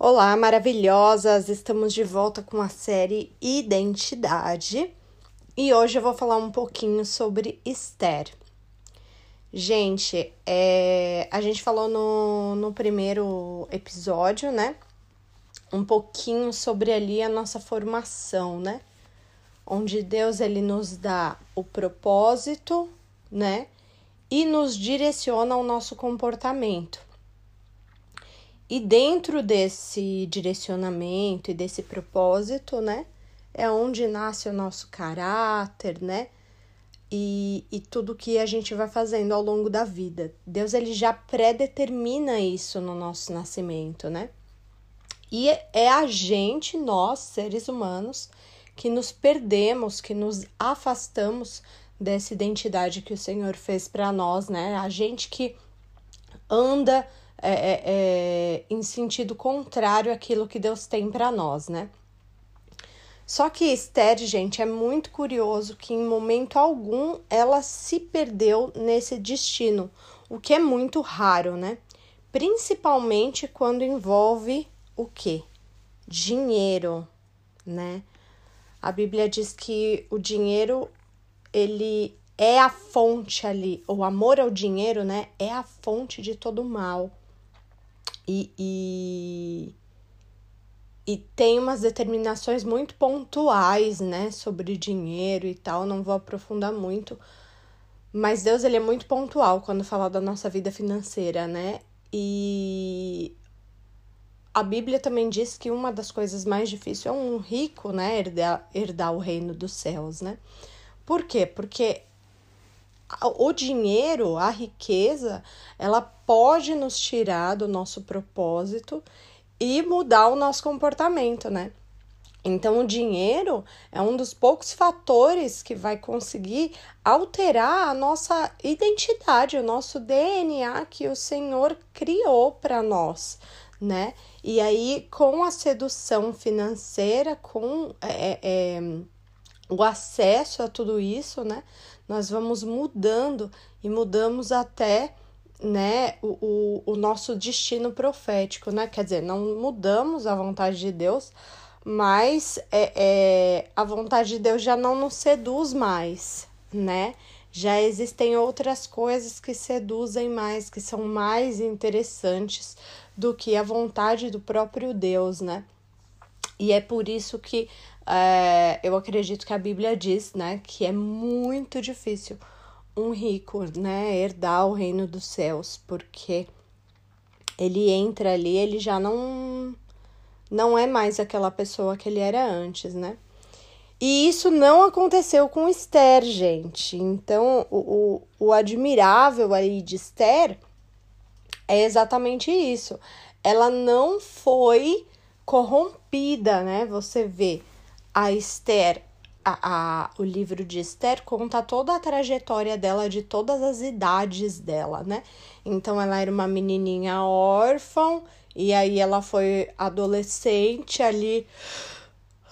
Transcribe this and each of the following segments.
Olá, maravilhosas! Estamos de volta com a série Identidade e hoje eu vou falar um pouquinho sobre Esther. Gente, é, a gente falou no, no primeiro episódio, né? Um pouquinho sobre ali a nossa formação, né? Onde Deus ele nos dá o propósito, né? E nos direciona o nosso comportamento. E dentro desse direcionamento e desse propósito, né, é onde nasce o nosso caráter, né? E, e tudo que a gente vai fazendo ao longo da vida. Deus ele já predetermina isso no nosso nascimento, né? E é a gente, nós, seres humanos, que nos perdemos, que nos afastamos dessa identidade que o Senhor fez para nós, né? A gente que anda é, é, é, em sentido contrário àquilo que Deus tem para nós, né? Só que Esther, gente, é muito curioso que em momento algum ela se perdeu nesse destino, o que é muito raro, né? Principalmente quando envolve o quê? Dinheiro, né? A Bíblia diz que o dinheiro ele é a fonte ali, o amor ao dinheiro, né? É a fonte de todo mal e, e, e tem umas determinações muito pontuais, né, sobre dinheiro e tal, não vou aprofundar muito, mas Deus ele é muito pontual quando fala da nossa vida financeira, né? E a Bíblia também diz que uma das coisas mais difíceis é um rico, né, herdar, herdar o reino dos céus, né? Por quê? Porque o dinheiro, a riqueza, ela pode nos tirar do nosso propósito e mudar o nosso comportamento, né? Então, o dinheiro é um dos poucos fatores que vai conseguir alterar a nossa identidade, o nosso DNA que o Senhor criou para nós, né? E aí, com a sedução financeira, com é, é, o acesso a tudo isso, né? Nós vamos mudando e mudamos até né, o, o, o nosso destino profético, né? Quer dizer, não mudamos a vontade de Deus, mas é, é, a vontade de Deus já não nos seduz mais, né? Já existem outras coisas que seduzem mais, que são mais interessantes do que a vontade do próprio Deus, né? E é por isso que é, eu acredito que a Bíblia diz, né, que é muito difícil um rico, né, herdar o reino dos céus, porque ele entra ali, ele já não não é mais aquela pessoa que ele era antes, né? E isso não aconteceu com Esther, gente. Então, o, o, o admirável aí de Esther é exatamente isso. Ela não foi corrompida, né? Você vê a Esther, a, a, o livro de Esther conta toda a trajetória dela, de todas as idades dela, né? Então ela era uma menininha órfã, e aí ela foi adolescente ali.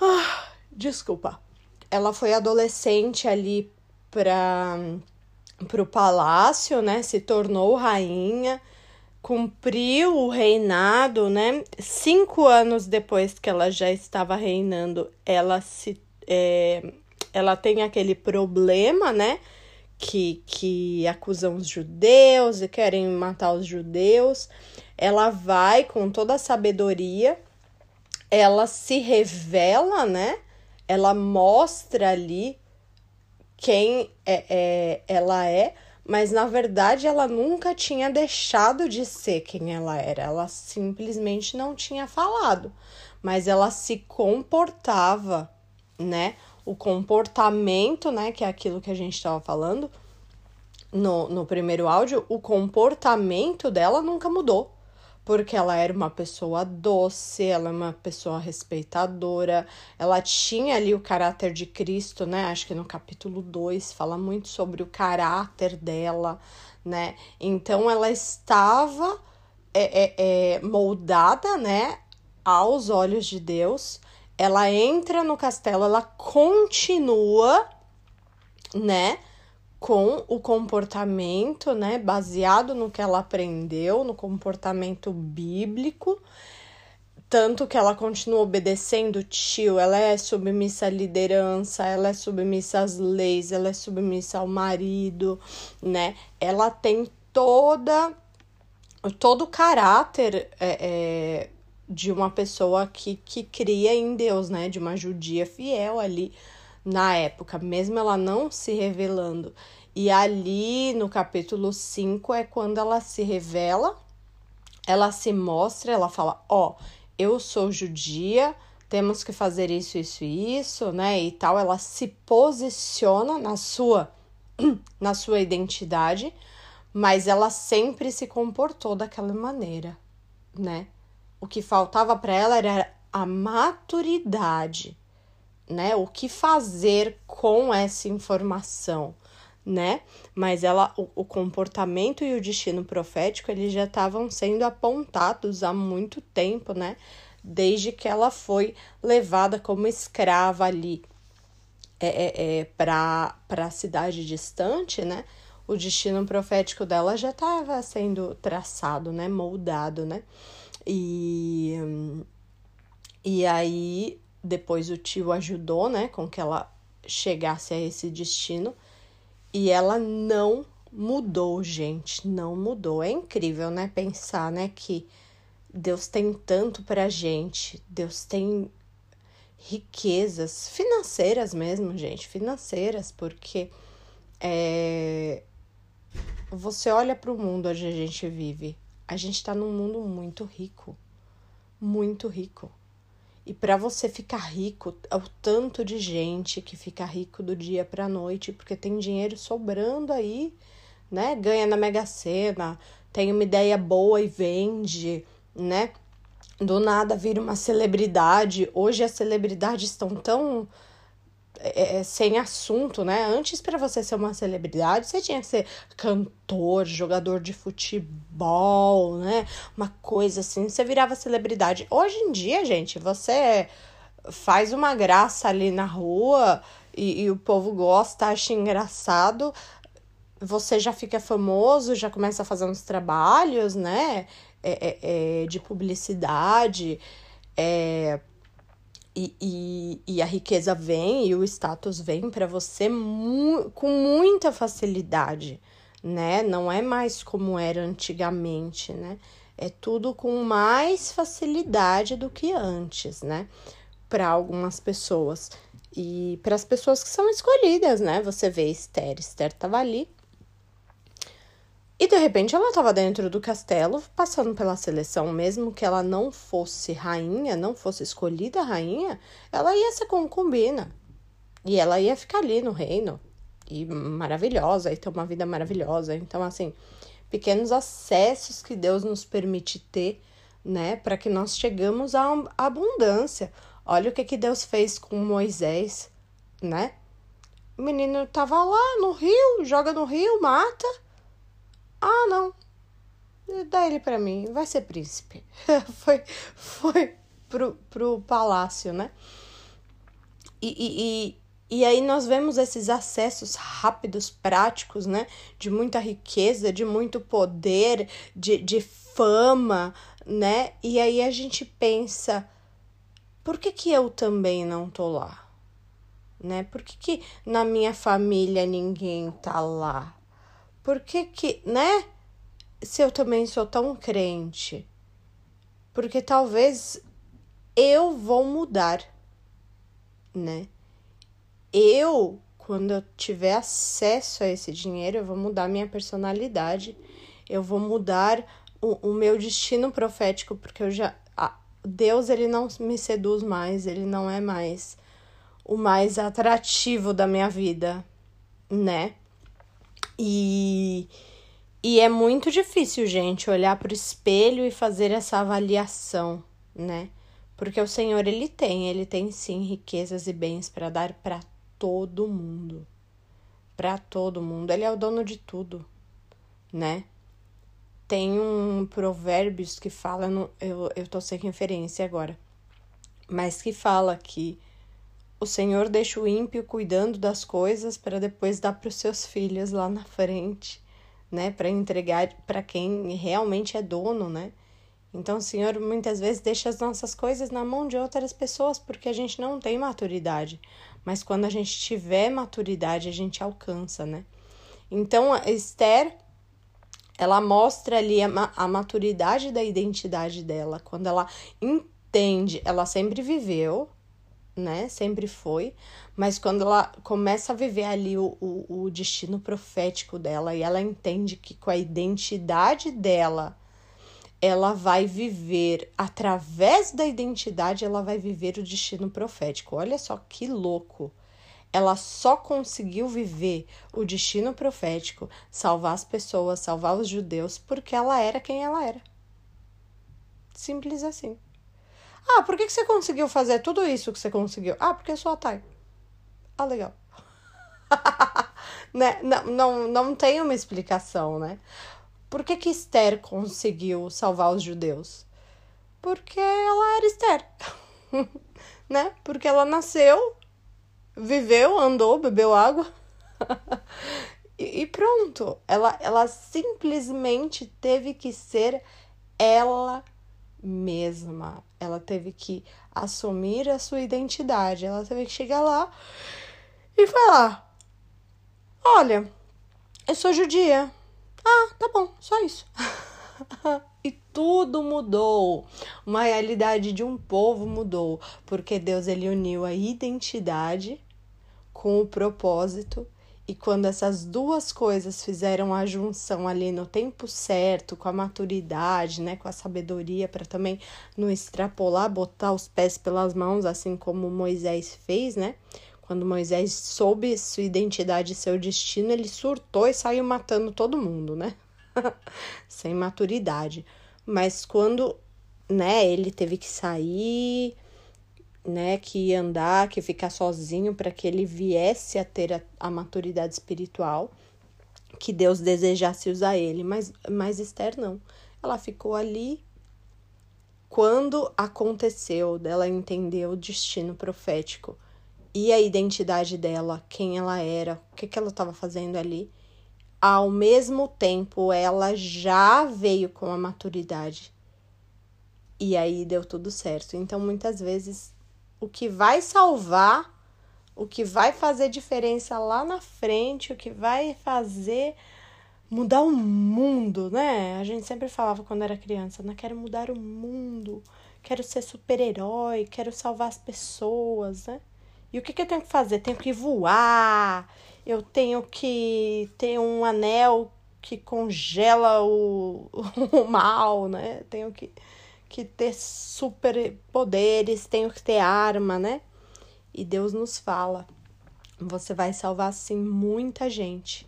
Ah, desculpa. Ela foi adolescente ali para o palácio, né? Se tornou rainha cumpriu o reinado, né? Cinco anos depois que ela já estava reinando, ela se é, ela tem aquele problema, né? Que, que acusam os judeus e querem matar os judeus. Ela vai com toda a sabedoria, ela se revela, né? Ela mostra ali quem é, é ela é mas na verdade ela nunca tinha deixado de ser quem ela era, ela simplesmente não tinha falado, mas ela se comportava, né? O comportamento, né, que é aquilo que a gente estava falando no, no primeiro áudio, o comportamento dela nunca mudou porque ela era uma pessoa doce, ela é uma pessoa respeitadora, ela tinha ali o caráter de Cristo, né? Acho que no capítulo 2 fala muito sobre o caráter dela, né? Então ela estava é, é, é, moldada, né, aos olhos de Deus. Ela entra no castelo, ela continua, né? Com o comportamento, né, baseado no que ela aprendeu, no comportamento bíblico, tanto que ela continua obedecendo o tio, ela é submissa à liderança, ela é submissa às leis, ela é submissa ao marido, né? Ela tem toda todo o caráter é, é, de uma pessoa que, que cria em Deus, né? De uma judia fiel ali na época, mesmo ela não se revelando. E ali no capítulo 5 é quando ela se revela, ela se mostra, ela fala: Ó, oh, eu sou judia, temos que fazer isso, isso e isso, né? E tal. Ela se posiciona na sua, na sua identidade, mas ela sempre se comportou daquela maneira, né? O que faltava para ela era a maturidade, né? O que fazer com essa informação, né? Mas ela, o, o comportamento e o destino profético, eles já estavam sendo apontados há muito tempo, né? Desde que ela foi levada como escrava ali é, é, é para a cidade distante, né? O destino profético dela já estava sendo traçado, né? Moldado, né? E, e aí, depois o tio ajudou, né, com que ela chegasse a esse destino. E ela não mudou, gente, não mudou. É incrível, né, pensar, né, que Deus tem tanto pra gente. Deus tem riquezas financeiras mesmo, gente, financeiras, porque é, você olha para o mundo onde a gente vive, a gente está num mundo muito rico, muito rico. E para você ficar rico, é o tanto de gente que fica rico do dia para noite, porque tem dinheiro sobrando aí, né? Ganha na Mega Sena, tem uma ideia boa e vende, né? Do nada vira uma celebridade. Hoje as celebridades estão tão é, é, sem assunto, né? Antes, para você ser uma celebridade, você tinha que ser cantor, jogador de futebol, né? Uma coisa assim, você virava celebridade. Hoje em dia, gente, você faz uma graça ali na rua e, e o povo gosta, acha engraçado, você já fica famoso, já começa a fazer uns trabalhos, né? É, é, é de publicidade, é e, e, e, a riqueza vem e o status vem para você mu com muita facilidade, né? Não é mais como era antigamente, né? É tudo com mais facilidade do que antes, né? Para algumas pessoas. E para as pessoas que são escolhidas, né? Você vê Esther, Esther estava ali e de repente ela estava dentro do castelo, passando pela seleção, mesmo que ela não fosse rainha, não fosse escolhida rainha, ela ia ser concubina. E ela ia ficar ali no reino. E maravilhosa, e ter uma vida maravilhosa. Então, assim, pequenos acessos que Deus nos permite ter, né, para que nós chegamos à abundância. Olha o que que Deus fez com Moisés, né? O menino tava lá no rio, joga no rio, mata ah, não. Dá ele para mim, vai ser príncipe. foi foi pro, pro palácio, né? E, e, e, e aí nós vemos esses acessos rápidos, práticos, né? De muita riqueza, de muito poder, de, de fama, né? E aí a gente pensa, por que, que eu também não tô lá? Né? Por que, que na minha família ninguém tá lá? Por que que, né? Se eu também sou tão crente. Porque talvez eu vou mudar, né? Eu, quando eu tiver acesso a esse dinheiro, eu vou mudar minha personalidade, eu vou mudar o, o meu destino profético, porque eu já. Deus, ele não me seduz mais, ele não é mais o mais atrativo da minha vida, né? E, e é muito difícil, gente, olhar para o espelho e fazer essa avaliação, né? Porque o Senhor, ele tem, ele tem sim riquezas e bens para dar para todo mundo. Para todo mundo. Ele é o dono de tudo, né? Tem um provérbios que fala, no, eu, eu tô sem referência agora, mas que fala que o Senhor deixa o ímpio cuidando das coisas para depois dar para os seus filhos lá na frente, né? Para entregar para quem realmente é dono, né? Então, o Senhor muitas vezes deixa as nossas coisas na mão de outras pessoas porque a gente não tem maturidade. Mas quando a gente tiver maturidade, a gente alcança, né? Então, Esther, ela mostra ali a, a maturidade da identidade dela. Quando ela entende, ela sempre viveu, né? Sempre foi. Mas quando ela começa a viver ali o, o, o destino profético dela e ela entende que com a identidade dela ela vai viver através da identidade, ela vai viver o destino profético. Olha só que louco. Ela só conseguiu viver o destino profético, salvar as pessoas, salvar os judeus, porque ela era quem ela era. Simples assim. Ah, por que, que você conseguiu fazer tudo isso que você conseguiu? Ah, porque eu sou a Thay. Ah, legal. né? não, não, não tem uma explicação, né? Por que, que Esther conseguiu salvar os judeus? Porque ela era Esther, né? Porque ela nasceu, viveu, andou, bebeu água e, e pronto. Ela, ela simplesmente teve que ser ela mesma. Ela teve que assumir a sua identidade. Ela teve que chegar lá e falar: Olha, eu sou judia. Ah, tá bom, só isso. e tudo mudou. Uma realidade de um povo mudou, porque Deus ele uniu a identidade com o propósito e quando essas duas coisas fizeram a junção ali no tempo certo, com a maturidade, né, com a sabedoria para também não extrapolar, botar os pés pelas mãos, assim como Moisés fez, né? Quando Moisés soube sua identidade e seu destino, ele surtou e saiu matando todo mundo, né? Sem maturidade. Mas quando, né, ele teve que sair, né, que andar, que ficar sozinho para que ele viesse a ter a, a, maturidade espiritual que Deus desejasse usar ele, mas mas Esther não. Ela ficou ali quando aconteceu dela entender o destino profético e a identidade dela, quem ela era, o que, que ela estava fazendo ali. Ao mesmo tempo, ela já veio com a maturidade. E aí deu tudo certo. Então, muitas vezes, o que vai salvar, o que vai fazer diferença lá na frente, o que vai fazer mudar o mundo, né? A gente sempre falava quando era criança, né? Quero mudar o mundo, quero ser super-herói, quero salvar as pessoas, né? E o que, que eu tenho que fazer? Tenho que voar, eu tenho que ter um anel que congela o, o mal, né? Tenho que, que ter super poderes, tenho que ter arma, né? E Deus nos fala: você vai salvar sim muita gente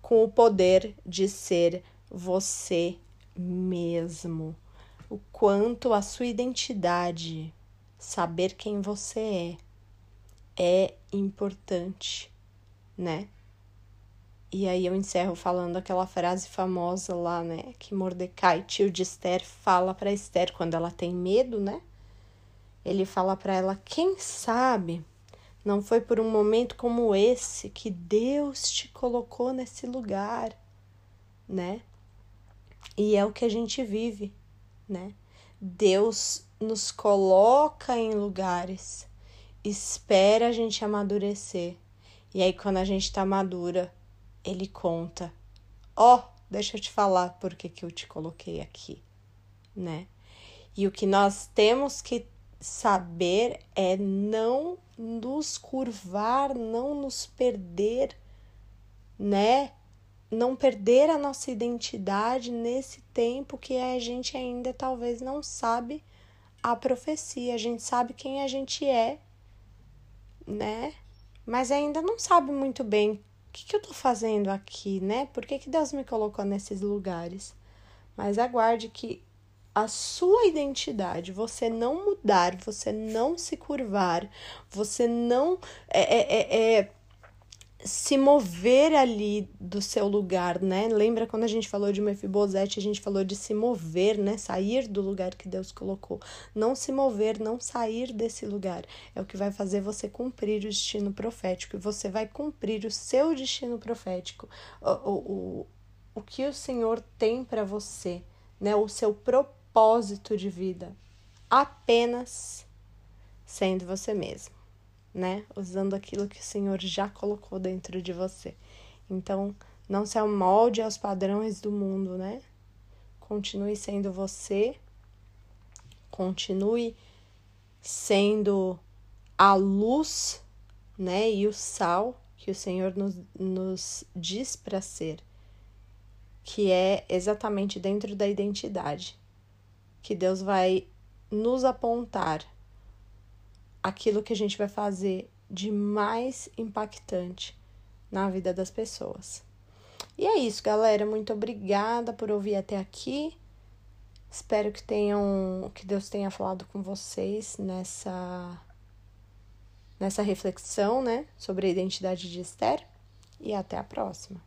com o poder de ser você mesmo. O quanto a sua identidade, saber quem você é, é importante, né? E aí eu encerro falando aquela frase famosa lá, né? Que Mordecai, tio de Esther, fala para Esther quando ela tem medo, né? Ele fala para ela: quem sabe não foi por um momento como esse que Deus te colocou nesse lugar, né? E é o que a gente vive, né? Deus nos coloca em lugares espera a gente amadurecer. E aí, quando a gente tá madura, ele conta: Ó, oh, deixa eu te falar por que, eu te coloquei aqui, né? E o que nós temos que saber é não nos curvar, não nos perder, né? Não perder a nossa identidade nesse tempo que a gente ainda talvez não sabe a profecia. A gente sabe quem a gente é, né? Mas ainda não sabe muito bem que, que eu tô fazendo aqui, né? Por que, que Deus me colocou nesses lugares? Mas aguarde que a sua identidade, você não mudar, você não se curvar, você não é, é, é, é se mover ali do seu lugar, né? Lembra quando a gente falou de Mefibosete, a gente falou de se mover, né? Sair do lugar que Deus colocou. Não se mover, não sair desse lugar. É o que vai fazer você cumprir o destino profético. E você vai cumprir o seu destino profético. O, o, o, o que o Senhor tem para você, né? O seu propósito de vida apenas sendo você mesmo, né? Usando aquilo que o Senhor já colocou dentro de você. Então, não se amolde aos padrões do mundo, né? Continue sendo você, continue sendo a luz, né? E o sal que o Senhor nos, nos diz para ser, que é exatamente dentro da identidade, que Deus vai nos apontar aquilo que a gente vai fazer de mais impactante na vida das pessoas. E é isso, galera. Muito obrigada por ouvir até aqui. Espero que tenham, que Deus tenha falado com vocês nessa nessa reflexão, né, sobre a identidade de Esther. E até a próxima.